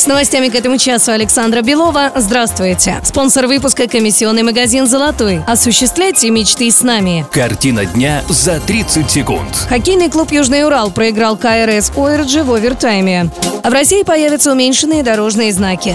С новостями к этому часу Александра Белова. Здравствуйте. Спонсор выпуска комиссионный магазин «Золотой». Осуществляйте мечты с нами. Картина дня за 30 секунд. Хоккейный клуб «Южный Урал» проиграл КРС «Ойрджи» в овертайме. А в России появятся уменьшенные дорожные знаки.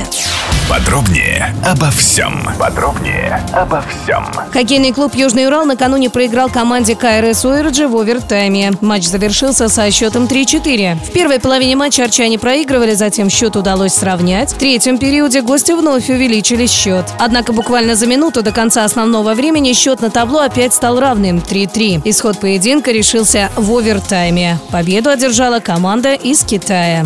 Подробнее обо всем. Подробнее обо всем. Хоккейный клуб «Южный Урал» накануне проиграл команде КРС «Ойрджи» в овертайме. Матч завершился со счетом 3-4. В первой половине матча арчане проигрывали, затем счет удалось сравнять. В третьем периоде гости вновь увеличили счет. Однако буквально за минуту до конца основного времени счет на табло опять стал равным – 3-3. Исход поединка решился в овертайме. Победу одержала команда из Китая.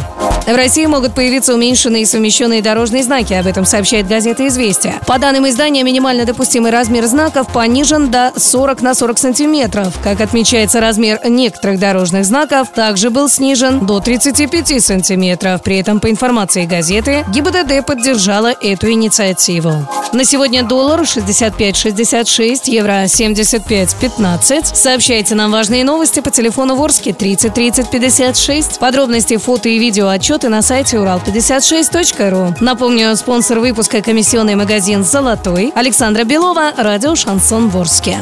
В России могут появиться уменьшенные и совмещенные дорожные знаки. Об этом сообщает газета «Известия». По данным издания, минимально допустимый размер знаков понижен до 40 на 40 сантиметров. Как отмечается, размер некоторых дорожных знаков также был снижен до 35 сантиметров. При этом, по информации газеты, ГИБДД поддержала эту инициативу. На сегодня доллар 65.66, евро 75.15. Сообщайте нам важные новости по телефону Ворске 30 30 56. Подробности, фото и видео отчеты на сайте урал56.ру. Напомню, спонсор выпуска комиссионный магазин «Золотой» Александра Белова, радио «Шансон Ворске».